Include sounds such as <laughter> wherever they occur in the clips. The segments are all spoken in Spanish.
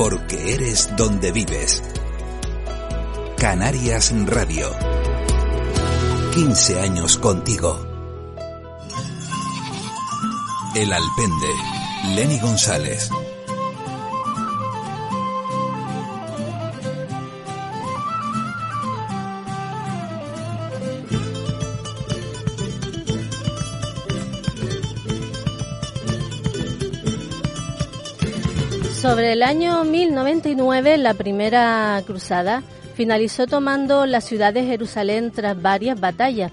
porque eres donde vives. Canarias Radio. 15 años contigo. El Alpende. Lenny González. Sobre el año 1099, la primera cruzada finalizó tomando la ciudad de Jerusalén tras varias batallas.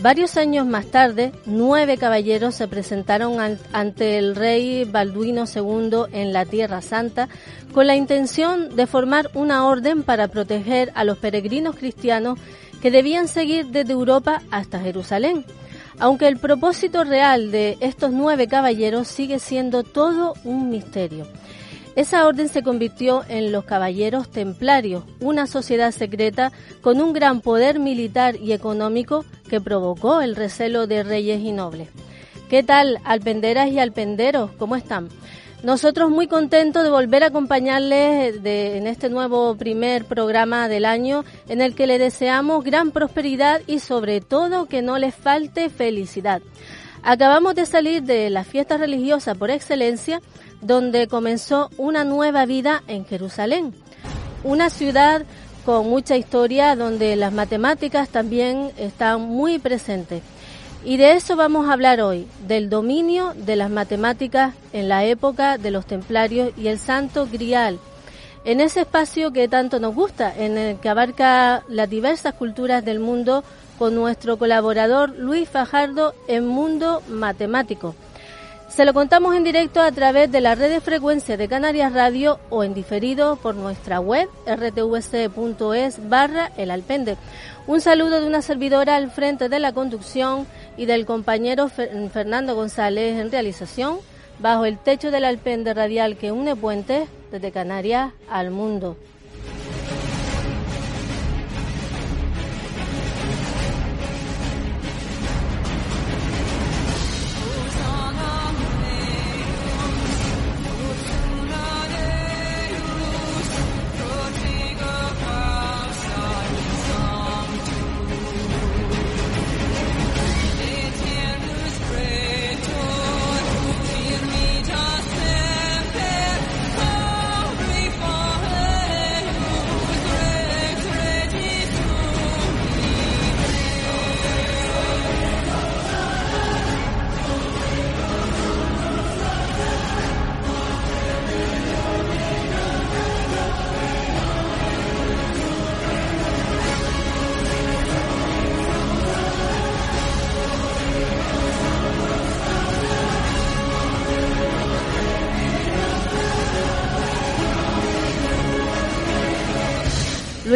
Varios años más tarde, nueve caballeros se presentaron ante el rey Balduino II en la Tierra Santa con la intención de formar una orden para proteger a los peregrinos cristianos que debían seguir desde Europa hasta Jerusalén. Aunque el propósito real de estos nueve caballeros sigue siendo todo un misterio. Esa orden se convirtió en los Caballeros Templarios, una sociedad secreta con un gran poder militar y económico que provocó el recelo de reyes y nobles. ¿Qué tal, alpenderas y alpenderos? ¿Cómo están? Nosotros muy contentos de volver a acompañarles en este nuevo primer programa del año en el que le deseamos gran prosperidad y sobre todo que no les falte felicidad. Acabamos de salir de la fiesta religiosa por excelencia donde comenzó una nueva vida en Jerusalén, una ciudad con mucha historia donde las matemáticas también están muy presentes. Y de eso vamos a hablar hoy, del dominio de las matemáticas en la época de los templarios y el santo grial, en ese espacio que tanto nos gusta, en el que abarca las diversas culturas del mundo con nuestro colaborador Luis Fajardo en Mundo Matemático. Se lo contamos en directo a través de la red de frecuencia de Canarias Radio o en diferido por nuestra web rtvc.es barra el alpende. Un saludo de una servidora al frente de la conducción y del compañero Fernando González en realización bajo el techo del alpende radial que une puentes desde Canarias al mundo.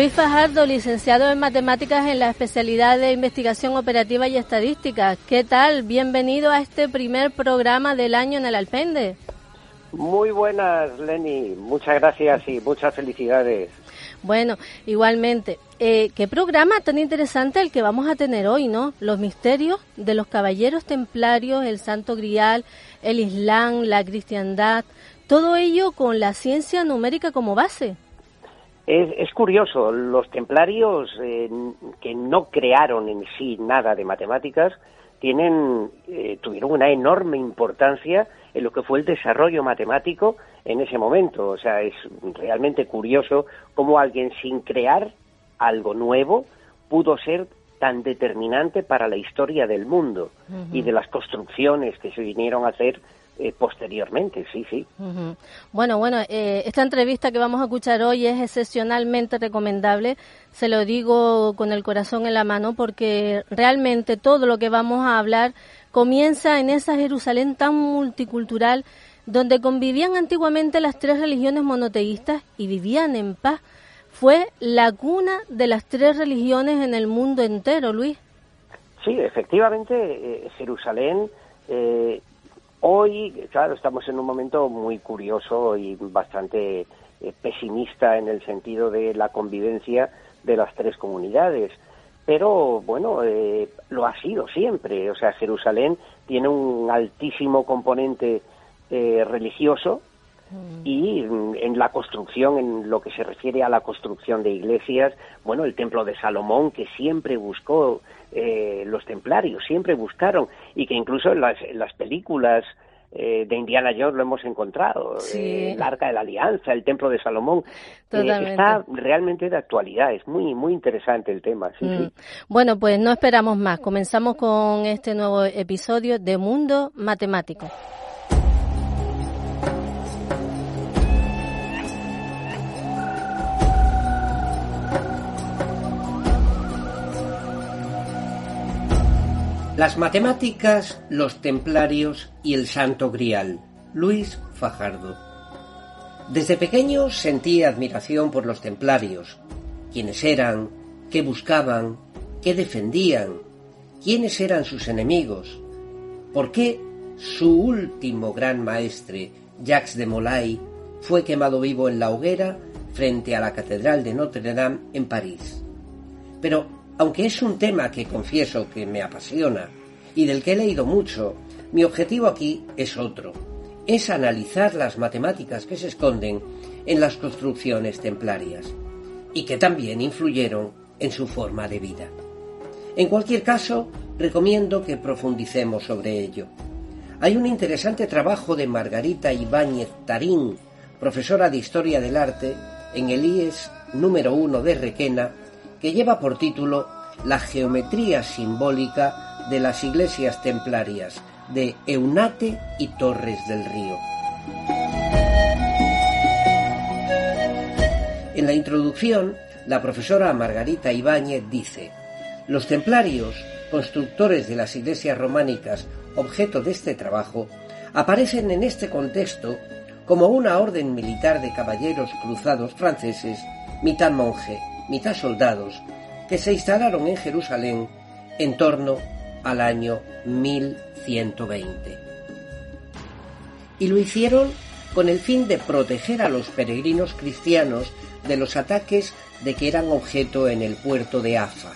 Luis Fajardo, licenciado en Matemáticas en la especialidad de Investigación Operativa y Estadística. ¿Qué tal? Bienvenido a este primer programa del año en el Alpende. Muy buenas, Lenny. Muchas gracias y muchas felicidades. Bueno, igualmente. Eh, qué programa tan interesante el que vamos a tener hoy, ¿no? Los misterios de los caballeros templarios, el Santo Grial, el Islam, la cristiandad, todo ello con la ciencia numérica como base. Es, curioso, los templarios eh, que no crearon en sí nada de matemáticas tienen, eh, tuvieron una enorme importancia en lo que fue el desarrollo matemático en ese momento. O sea, es realmente curioso cómo alguien sin crear algo nuevo pudo ser tan determinante para la historia del mundo y de las construcciones que se vinieron a hacer eh, posteriormente, sí, sí. Bueno, bueno, eh, esta entrevista que vamos a escuchar hoy es excepcionalmente recomendable, se lo digo con el corazón en la mano, porque realmente todo lo que vamos a hablar comienza en esa Jerusalén tan multicultural, donde convivían antiguamente las tres religiones monoteístas y vivían en paz. Fue la cuna de las tres religiones en el mundo entero, Luis. Sí, efectivamente, eh, Jerusalén eh, Hoy, claro, estamos en un momento muy curioso y bastante eh, pesimista en el sentido de la convivencia de las tres comunidades. Pero bueno, eh, lo ha sido siempre. O sea, Jerusalén tiene un altísimo componente eh, religioso. Y mm, en la construcción, en lo que se refiere a la construcción de iglesias, bueno, el templo de Salomón, que siempre buscó eh, los templarios, siempre buscaron, y que incluso en las, películas eh, de Indiana Jones lo hemos encontrado, eh, el Arca de la Alianza, el Templo de Salomón, está realmente de actualidad, es muy muy interesante el tema. Mm. Bueno, pues no esperamos más, comenzamos con este nuevo episodio de Mundo Matemático. Las matemáticas, los templarios y el santo grial. Luis Fajardo. Desde pequeño sentí admiración por los templarios, quiénes eran, qué buscaban, qué defendían, quiénes eran sus enemigos, por qué su último gran maestre, Jacques de Molay, fue quemado vivo en la hoguera frente a la Catedral de Notre Dame en París. Pero aunque es un tema que confieso que me apasiona y del que he leído mucho, mi objetivo aquí es otro. Es analizar las matemáticas que se esconden en las construcciones templarias y que también influyeron en su forma de vida. En cualquier caso, recomiendo que profundicemos sobre ello. Hay un interesante trabajo de Margarita Ibáñez Tarín, profesora de Historia del Arte, en el IES número 1 de Requena, que lleva por título La geometría simbólica de las iglesias templarias de Eunate y Torres del Río. En la introducción, la profesora Margarita Ibáñez dice, los templarios, constructores de las iglesias románicas objeto de este trabajo, aparecen en este contexto como una orden militar de caballeros cruzados franceses, mitad monje, mitad soldados, que se instalaron en Jerusalén en torno al año 1120. Y lo hicieron con el fin de proteger a los peregrinos cristianos de los ataques de que eran objeto en el puerto de Afa.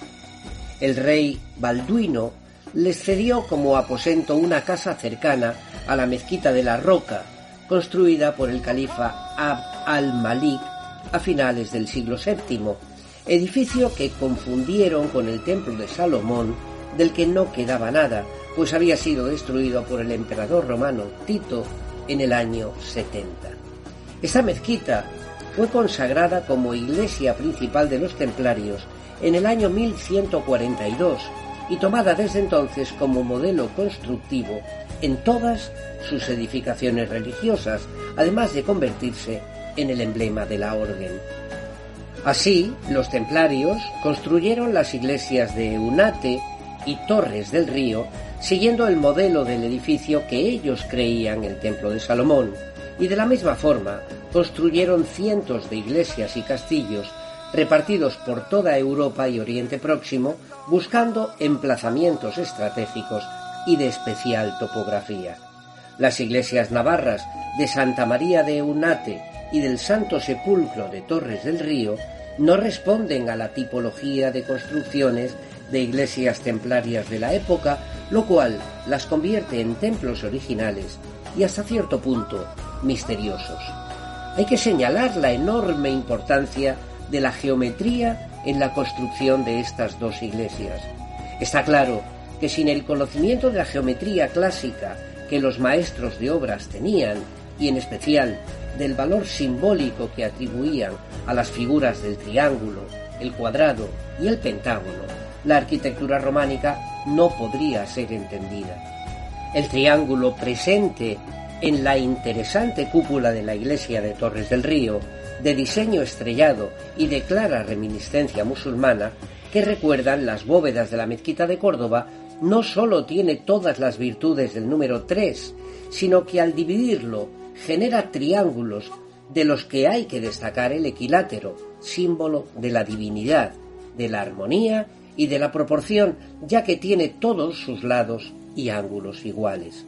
El rey Balduino les cedió como aposento una casa cercana a la mezquita de la Roca, construida por el califa Abd al-Malik a finales del siglo VII edificio que confundieron con el templo de Salomón, del que no quedaba nada, pues había sido destruido por el emperador romano Tito en el año 70. Esta mezquita fue consagrada como iglesia principal de los templarios en el año 1142 y tomada desde entonces como modelo constructivo en todas sus edificaciones religiosas, además de convertirse en el emblema de la orden. Así, los templarios construyeron las iglesias de Unate y Torres del Río, siguiendo el modelo del edificio que ellos creían el Templo de Salomón, y de la misma forma construyeron cientos de iglesias y castillos repartidos por toda Europa y Oriente Próximo, buscando emplazamientos estratégicos y de especial topografía. Las iglesias navarras de Santa María de Unate y del Santo Sepulcro de Torres del Río no responden a la tipología de construcciones de iglesias templarias de la época, lo cual las convierte en templos originales y hasta cierto punto misteriosos. Hay que señalar la enorme importancia de la geometría en la construcción de estas dos iglesias. Está claro que sin el conocimiento de la geometría clásica que los maestros de obras tenían, y en especial del valor simbólico que atribuían a las figuras del triángulo, el cuadrado y el pentágono, la arquitectura románica no podría ser entendida. El triángulo presente en la interesante cúpula de la iglesia de Torres del Río, de diseño estrellado y de clara reminiscencia musulmana, que recuerdan las bóvedas de la mezquita de Córdoba, no sólo tiene todas las virtudes del número 3, sino que al dividirlo genera triángulos de los que hay que destacar el equilátero, símbolo de la divinidad, de la armonía y de la proporción, ya que tiene todos sus lados y ángulos iguales.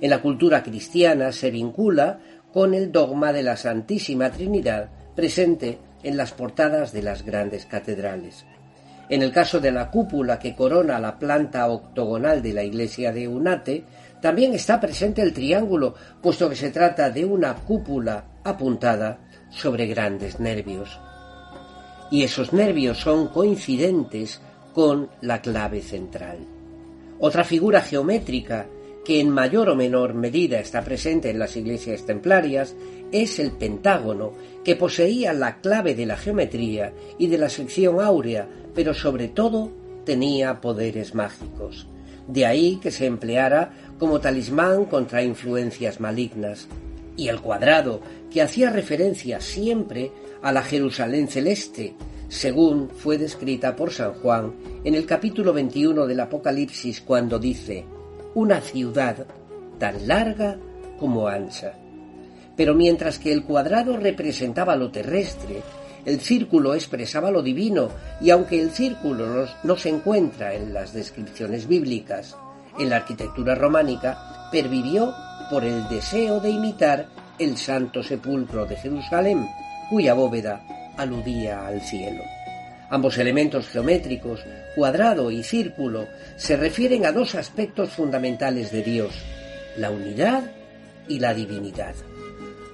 En la cultura cristiana se vincula con el dogma de la Santísima Trinidad presente en las portadas de las grandes catedrales. En el caso de la cúpula que corona la planta octogonal de la iglesia de Unate, También está presente el triángulo, puesto que se trata de una cúpula apuntada sobre grandes nervios. Y esos nervios son coincidentes con la clave central. Otra figura geométrica que en mayor o menor medida está presente en las iglesias templarias es el pentágono, que poseía la clave de la geometría y de la sección áurea, pero sobre todo tenía poderes mágicos. De ahí que se empleara como talismán contra influencias malignas. Y el cuadrado, que hacía referencia siempre a la Jerusalén celeste, según fue descrita por San Juan en el capítulo 21 del Apocalipsis cuando dice, una ciudad tan larga como ancha. Pero mientras que el cuadrado representaba lo terrestre, el círculo expresaba lo divino, y aunque el círculo no, se encuentra en las descripciones bíblicas, en la arquitectura románica pervivió por el deseo de imitar el santo sepulcro de Jerusalén, cuya bóveda aludía al cielo. Ambos elementos geométricos, cuadrado y círculo, se refieren a dos aspectos fundamentales de Dios, la unidad y la divinidad.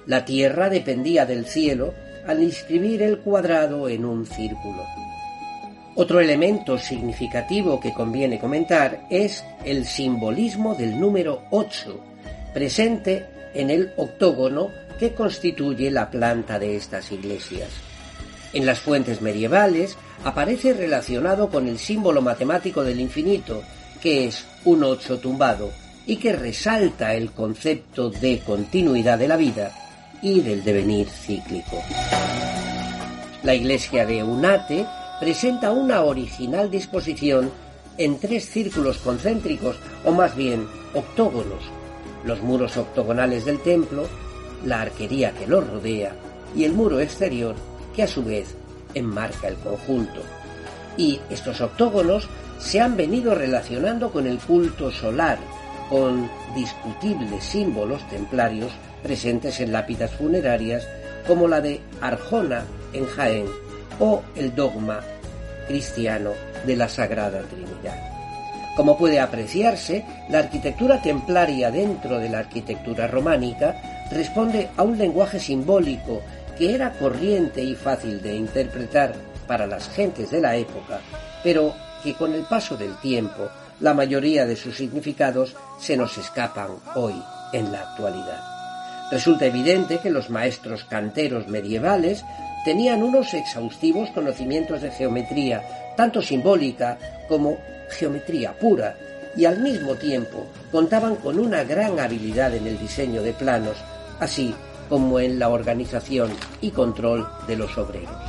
La tierra dependía del cielo al inscribir el cuadrado en un círculo. Otro elemento significativo que conviene comentar es el simbolismo del número 8, presente en el octógono que constituye la planta de estas iglesias. En las fuentes medievales aparece relacionado con el símbolo matemático del infinito, que es un ocho tumbado, y que resalta el concepto de continuidad de la vida y del devenir cíclico. La iglesia de Unate presenta una original disposición en tres círculos concéntricos, o más bien octógonos, los muros octogonales del templo, la arquería que lo rodea y el muro exterior que a su vez enmarca el conjunto. Y estos octógonos se han venido relacionando con el culto solar, con discutibles símbolos templarios presentes en lápidas funerarias como la de Arjona en Jaén o el dogma cristiano de la Sagrada Trinidad. Como puede apreciarse, la arquitectura templaria dentro de la arquitectura románica responde a un lenguaje simbólico que era corriente y fácil de interpretar para las gentes de la época, pero que con el paso del tiempo la mayoría de sus significados se nos escapan hoy en la actualidad. Resulta evidente que los maestros canteros medievales tenían unos exhaustivos conocimientos de geometría, tanto simbólica como geometría pura, y al mismo tiempo contaban con una gran habilidad en el diseño de planos, así como en la organización y control de los obreros.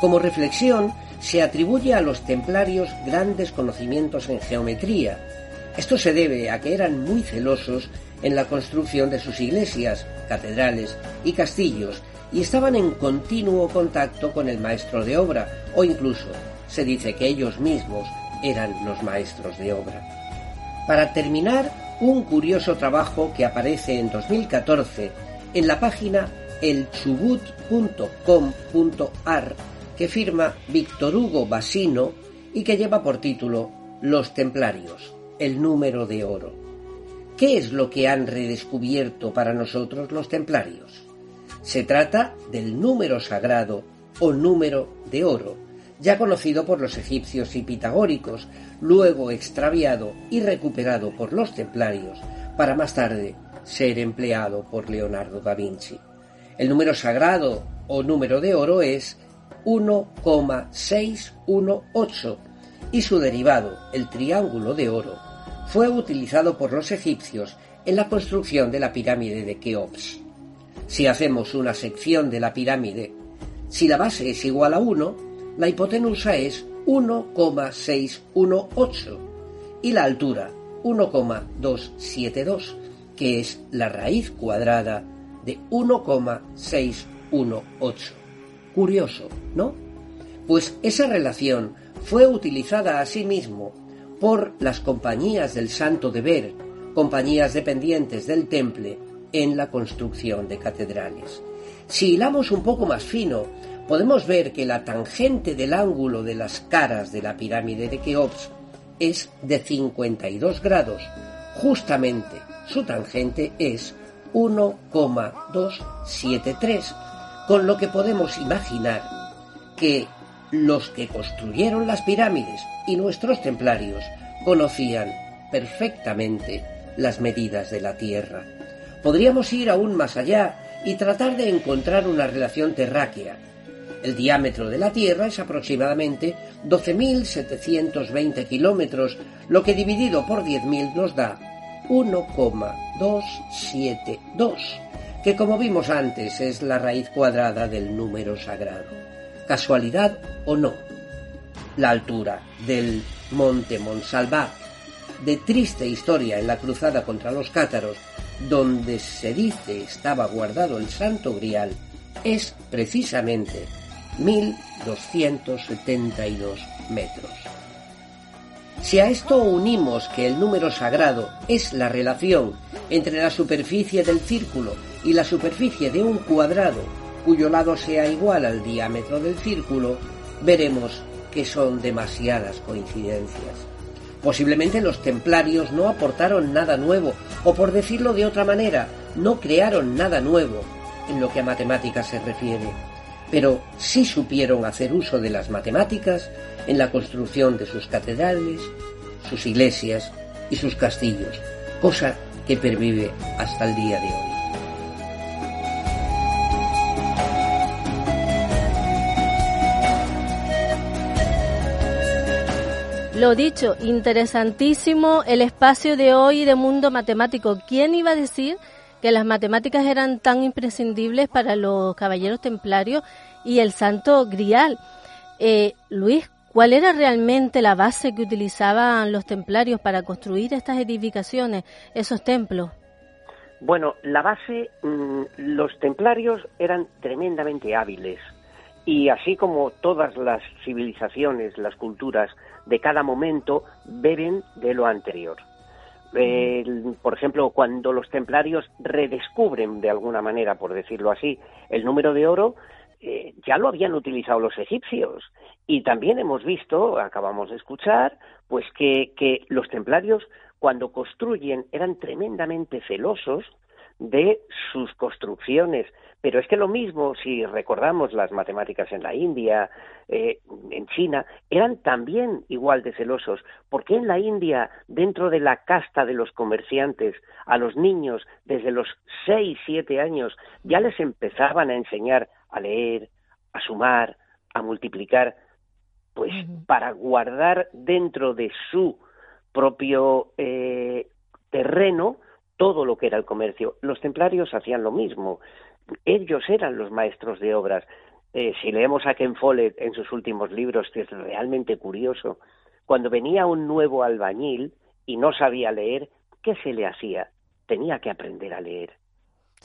Como reflexión, se atribuye a los templarios grandes conocimientos en geometría. Esto se debe a que eran muy celosos en la construcción de sus iglesias, catedrales y castillos y estaban en continuo contacto con el maestro de obra o incluso se dice que ellos mismos eran los maestros de obra. Para terminar, un curioso trabajo que aparece en 2014 en la página elchubut.com.ar que firma Víctor Hugo Basino y que lleva por título Los Templarios, el número de oro. ¿Qué es lo que han redescubierto para nosotros los templarios? Se trata del número sagrado o número de oro, ya conocido por los egipcios y pitagóricos, luego extraviado y recuperado por los templarios, para más tarde ser empleado por Leonardo da Vinci. El número sagrado o número de oro es 1,618 y su derivado, el triángulo de oro, fue utilizado por los egipcios en la construcción de la pirámide de Keops. Si hacemos una sección de la pirámide, si la base es igual a 1, la hipotenusa es 1,618 y la altura 1,272, que es la raíz cuadrada de 1,618. Curioso, ¿no? Pues esa relación fue utilizada asimismo por las compañías del Santo Deber, compañías dependientes del Temple, en la construcción de catedrales. Si hilamos un poco más fino, podemos ver que la tangente del ángulo de las caras de la pirámide de Keops es de 52 grados. Justamente su tangente es 1,273, con lo que podemos imaginar que los que construyeron las pirámides y nuestros templarios conocían perfectamente las medidas de la Tierra. Podríamos ir aún más allá y tratar de encontrar una relación terráquea. El diámetro de la Tierra es aproximadamente 12.720 kilómetros, lo que dividido por 10.000 nos da 1,272, que como vimos antes es la raíz cuadrada del número sagrado. ¿Casualidad o no? La altura del monte Monsalvat, de triste historia en la cruzada contra los cátaros, donde se dice estaba guardado el Santo Grial, es precisamente 1272 metros. Si a esto unimos que el número sagrado es la relación entre la superficie del círculo y la superficie de un cuadrado cuyo lado sea igual al diámetro del círculo, veremos que son demasiadas coincidencias. Posiblemente los templarios no aportaron nada nuevo, o por decirlo de otra manera, no crearon nada nuevo en lo que a matemáticas se refiere, pero sí supieron hacer uso de las matemáticas en la construcción de sus catedrales, sus iglesias y sus castillos, cosa que pervive hasta el día de hoy. Lo dicho, interesantísimo el espacio de hoy de mundo matemático. ¿Quién iba a decir que las matemáticas eran tan imprescindibles para los caballeros templarios y el santo grial? Eh, Luis, ¿cuál era realmente la base que utilizaban los templarios para construir estas edificaciones, esos templos? Bueno, la base, mm, los templarios eran tremendamente hábiles y así como todas las civilizaciones, las culturas de cada momento beben de lo anterior. por ejemplo, cuando los templarios redescubren de alguna manera, por decirlo así, el número de oro, eh, ya lo habían utilizado los egipcios. Y también hemos visto, acabamos de escuchar, pues que, que los templarios cuando construyen eran tremendamente celosos de sus construcciones. Pero es que lo mismo, si recordamos las matemáticas en la India, eh, en China, eran también igual de celosos. porque en la India, dentro de la casta de los comerciantes, a los niños desde los seis, siete años ya les empezaban a enseñar a leer, a sumar, a multiplicar? Pues para guardar dentro de su propio eh, terreno todo lo que era el comercio. Los templarios hacían lo mismo. Ellos eran los maestros de obras. Eh, si leemos a Ken Follett en sus últimos libros, que es realmente curioso, cuando venía un nuevo albañil y no sabía leer, ¿qué se le hacía? Tenía que aprender a leer.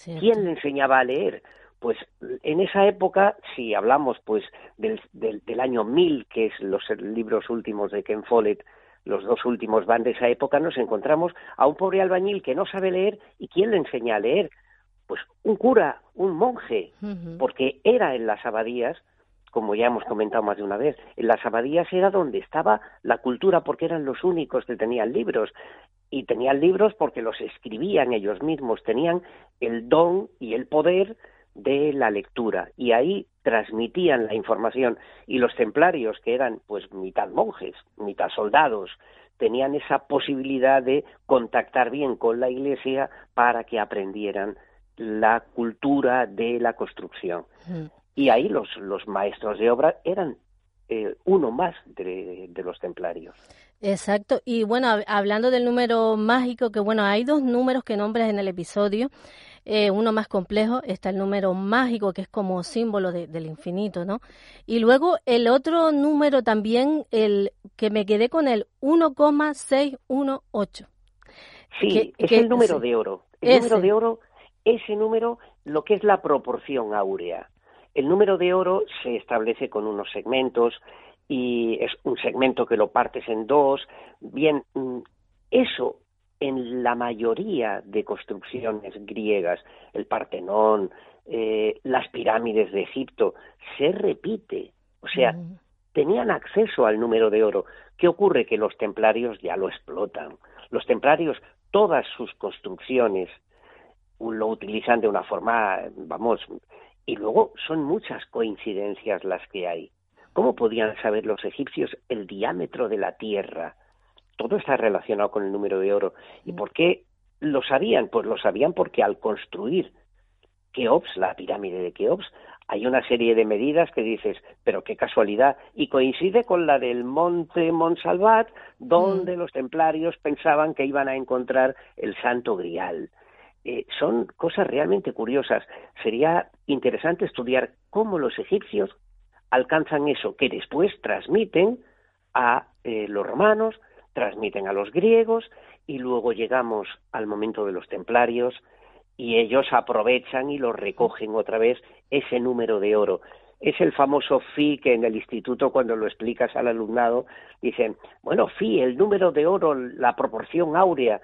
¿Quién le enseñaba a leer? Pues en esa época, si hablamos pues del, del, del año 1000, que es los libros últimos de Ken Follett, los dos últimos van de esa época, nos encontramos a un pobre albañil que no sabe leer y ¿quién le enseña a leer? Pues un cura, un monje, porque era en las abadías, como ya hemos comentado más de una vez, en las abadías era donde estaba la cultura porque eran los únicos que tenían libros y tenían libros porque los escribían ellos mismos, tenían el don y el poder de la lectura y ahí transmitían la información y los templarios que eran pues mitad monjes, mitad soldados, tenían esa posibilidad de contactar bien con la iglesia para que aprendieran la cultura de la construcción. Y ahí los, los maestros de obra eran eh, uno más de, de, los templarios. Exacto. Y bueno, hablando del número mágico, que bueno, hay dos números que nombras en el episodio. Eh, uno más complejo está el número mágico, que es como símbolo del infinito, ¿no? Y luego el otro número también, el que me quedé con el 1,618. Sí, es el número de oro. El número de oro, ese número, lo que es la proporción áurea. El número de oro se establece con unos segmentos y es un segmento que lo partes en dos. Bien, mm, eso en la mayoría de construcciones griegas, el Partenón, eh, las pirámides de Egipto, se repite. O sea, mm. tenían acceso al número de oro. ¿Qué ocurre? Que los templarios ya lo explotan. Los templarios, todas sus construcciones, lo utilizan de una forma, vamos, y luego son muchas coincidencias las que hay. ¿Cómo podían saber los egipcios el diámetro de la Tierra? Todo está relacionado con el número de oro. ¿Y por qué lo sabían? Pues lo sabían porque al construir Keops, la pirámide de Keops, hay una serie de medidas que dices, pero qué casualidad, y coincide con la del monte Monsalvat, donde mm. los templarios pensaban que iban a encontrar el Santo Grial. Eh, son cosas realmente curiosas. Sería interesante estudiar cómo los egipcios alcanzan eso que después transmiten a eh, los romanos, transmiten a los griegos y luego llegamos al momento de los templarios y ellos aprovechan y lo recogen otra vez ese número de oro. Es el famoso phi que en el instituto cuando lo explicas al alumnado dicen, bueno, phi, el número de oro, la proporción áurea,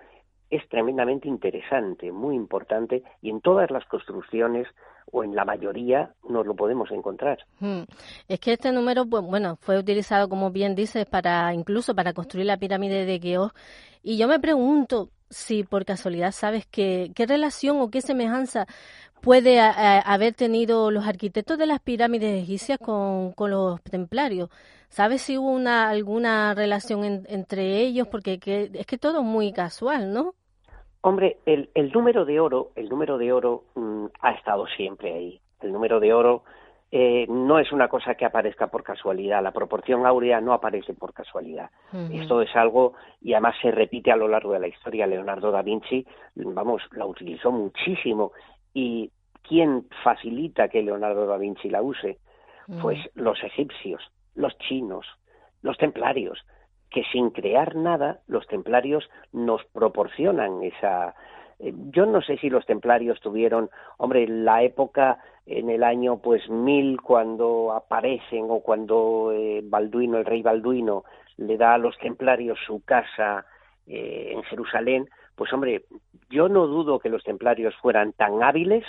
es tremendamente interesante, muy importante, y en todas las construcciones o en la mayoría nos lo podemos encontrar. Hmm. Es que este número, pues, bueno, fue utilizado, como bien dices, para incluso para construir la pirámide de Keops. Y yo me pregunto si por casualidad sabes que, qué relación o qué semejanza puede haber tenido los arquitectos de las pirámides egipcias con, con los templarios. ¿Sabes si hubo una, alguna relación entre ellos? Porque es que todo es muy casual, ¿no? Hombre, el, el número de oro, el número de oro mm, ha estado siempre ahí. El número de oro eh, no es una cosa que aparezca por casualidad. La proporción áurea no aparece por casualidad. Esto es algo y además se repite a lo largo de la historia. Leonardo da Vinci, vamos, la utilizó muchísimo y ¿quién facilita que Leonardo da Vinci la use? Pues los egipcios, los chinos, los templarios que sin crear nada los templarios nos proporcionan esa eh, yo no sé si los templarios tuvieron, hombre, la época en el año pues mil cuando aparecen o cuando eh, Balduino, el rey Balduino, le da a los templarios su casa eh, en Jerusalén, pues hombre, yo no dudo que los templarios fueran tan hábiles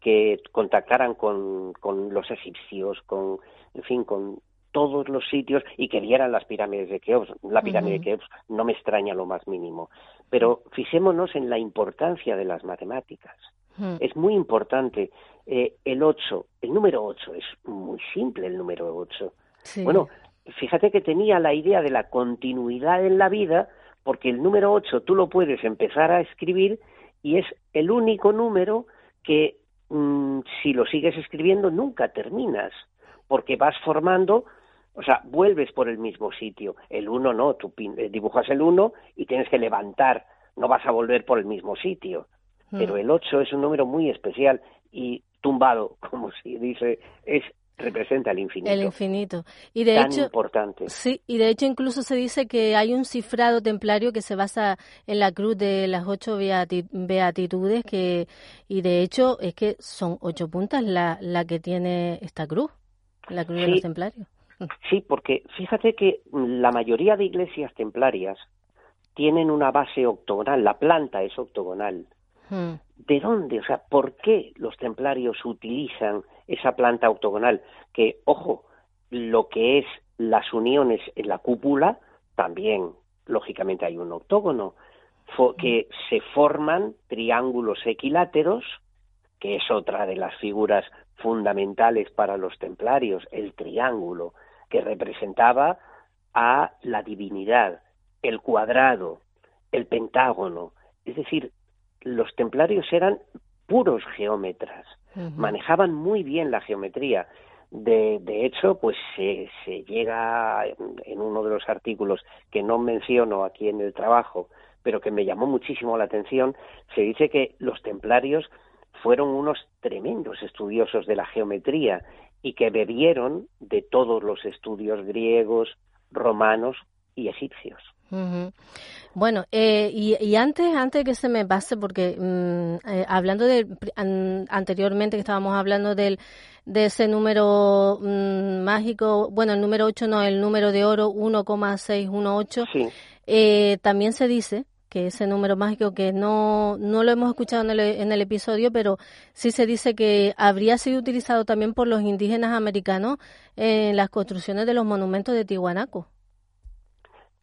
que contactaran con, con los egipcios, con, en fin, con todos los sitios y que vieran las pirámides de Keops. La pirámide de Keops no me extraña lo más mínimo. Pero fijémonos en la importancia de las matemáticas. Es muy importante. Eh, el 8, el número 8, es muy simple el número 8. Bueno, fíjate que tenía la idea de la continuidad en la vida, porque el número 8 tú lo puedes empezar a escribir y es el único número que mm, si lo sigues escribiendo nunca terminas, porque vas formando o sea, vuelves por el mismo sitio. El uno no, tú eh, dibujas el uno y tienes que levantar, no vas a volver por el mismo sitio. Hmm. Pero el ocho es un número muy especial y tumbado, <laughs> como se dice, es representa el infinito. El infinito. Y de tan hecho, importante. Sí, y de hecho incluso se dice que hay un cifrado templario que se basa en la cruz de las ocho beatitudes que y de hecho es que son ocho puntas la, la que tiene esta cruz, la cruz de los templarios. Sí, porque fíjate que la mayoría de iglesias templarias tienen una base octogonal, la planta es octogonal. Hmm. ¿De dónde? O sea, ¿por qué los templarios utilizan esa planta octogonal? Que, ojo, lo que es las uniones en la cúpula, también, lógicamente, hay un octógono, que se forman triángulos equiláteros, que es otra de las figuras fundamentales para los templarios, el triángulo que representaba a la divinidad, el cuadrado, el pentágono. Es decir, los templarios eran puros geómetras, manejaban muy bien la geometría. De, de hecho, pues se, se llega en uno de los artículos que no menciono aquí en el trabajo, pero que me llamó muchísimo la atención, se dice que los templarios fueron unos tremendos estudiosos de la geometría y que bebieron de todos los estudios griegos, romanos y egipcios. Bueno, eh, y, antes, antes que se me pase, porque mm, eh, hablando de anteriormente que estábamos hablando del, de ese número mm, mágico, bueno, el número 8 no, el número de oro 1,618, eh, también se dice que ese número mágico que no, no lo hemos escuchado en el, en el episodio, pero sí se dice que habría sido utilizado también por los indígenas americanos en las construcciones de los monumentos de Tihuanaco.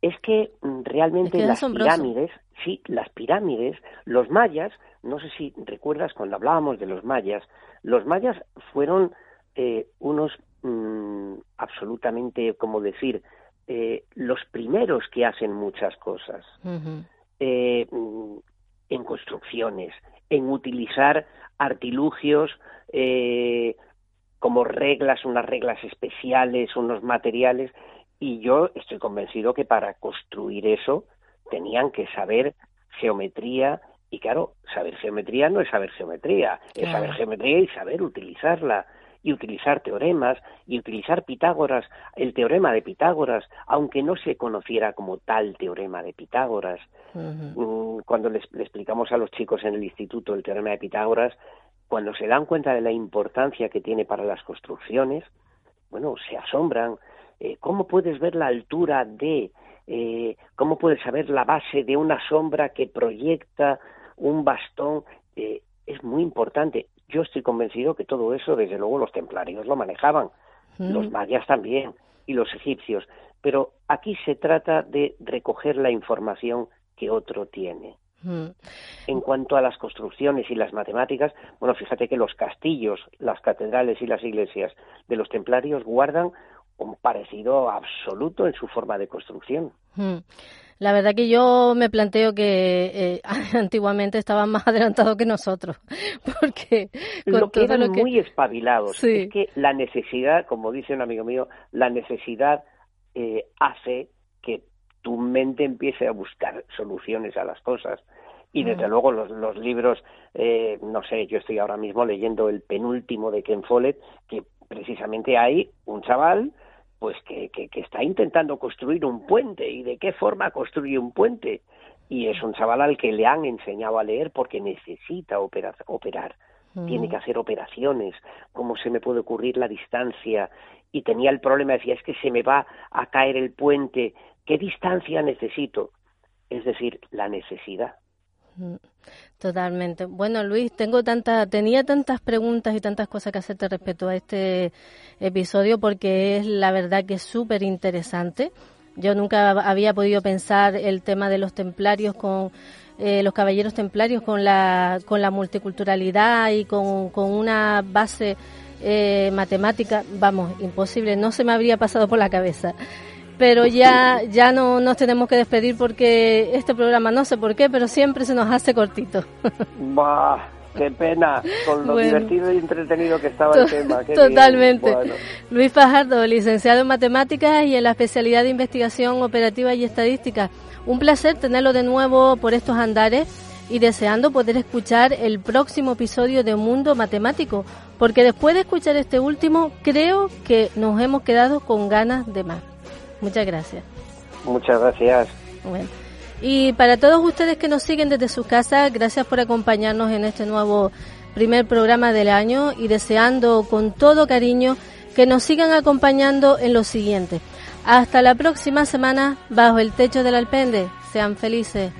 Es que realmente las pirámides, sí, las pirámides, los mayas, no sé si recuerdas cuando hablábamos de los mayas, los mayas fueron eh, unos mm, absolutamente, como decir, eh, los primeros que hacen muchas cosas. Eh, en construcciones, en utilizar artilugios eh, como reglas, unas reglas especiales, unos materiales, y yo estoy convencido que para construir eso tenían que saber geometría, y claro, saber geometría no es saber geometría, es saber geometría y saber utilizarla y utilizar teoremas y utilizar Pitágoras, el teorema de Pitágoras, aunque no se conociera como tal teorema de Pitágoras. Mm, cuando le explicamos a los chicos en el instituto el teorema de Pitágoras, cuando se dan cuenta de la importancia que tiene para las construcciones, bueno, se asombran. Eh, ¿Cómo puedes ver la altura de, eh, cómo puedes saber la base de una sombra que proyecta un bastón? Eh, es muy importante yo estoy convencido que todo eso, desde luego, los templarios lo manejaban, los mayas también y los egipcios, pero aquí se trata de recoger la información que otro tiene. En cuanto a las construcciones y las matemáticas, bueno, fíjate que los castillos, las catedrales y las iglesias de los templarios guardan un parecido absoluto en su forma de construcción. La verdad que yo me planteo que eh, <laughs> antiguamente estaban más adelantados que nosotros, <laughs> porque con lo que eran muy espabilados. Es que la necesidad, como dice un amigo mío, la necesidad eh, hace que tu mente empiece a buscar soluciones a las cosas. Y mm. desde luego los, los libros, eh, no sé, yo estoy ahora mismo leyendo el penúltimo de Ken Follett, que precisamente hay un chaval pues que, que, está intentando construir un puente y de qué forma construye un puente. Y es un chaval al que le han enseñado a leer porque necesita operar. operar. Tiene que hacer operaciones, cómo se me puede ocurrir la distancia. Y tenía el problema, decía, es que se me va a caer el puente, ¿qué distancia necesito? Es decir, la necesidad. Totalmente. Bueno, Luis, tengo tanta, tenía tantas preguntas y tantas cosas que hacerte respecto a este episodio porque es la verdad que es súper interesante. Yo nunca había podido pensar el tema de los templarios con eh, los caballeros templarios con la, con la multiculturalidad y con, con una base eh, matemática, vamos, imposible, no se me habría pasado por la cabeza pero ya, ya no nos tenemos que despedir porque este programa no sé por qué, pero siempre se nos hace cortito. <laughs> Bah, qué pena, con lo divertido y entretenido que estaba el tema. <laughs> totalmente. Luis Fajardo, licenciado en matemáticas y en la especialidad de investigación operativa y estadística. Un placer tenerlo de nuevo por estos andares y deseando poder escuchar el próximo episodio de Mundo Matemático, porque después de escuchar este último, creo que nos hemos quedado con ganas de más. Muchas gracias. Muchas gracias. Y para todos ustedes que nos siguen desde su casa, gracias por acompañarnos en este nuevo primer programa del año y deseando con todo cariño que nos sigan acompañando en lo siguiente. Hasta la próxima semana bajo el techo del alpende. Sean felices.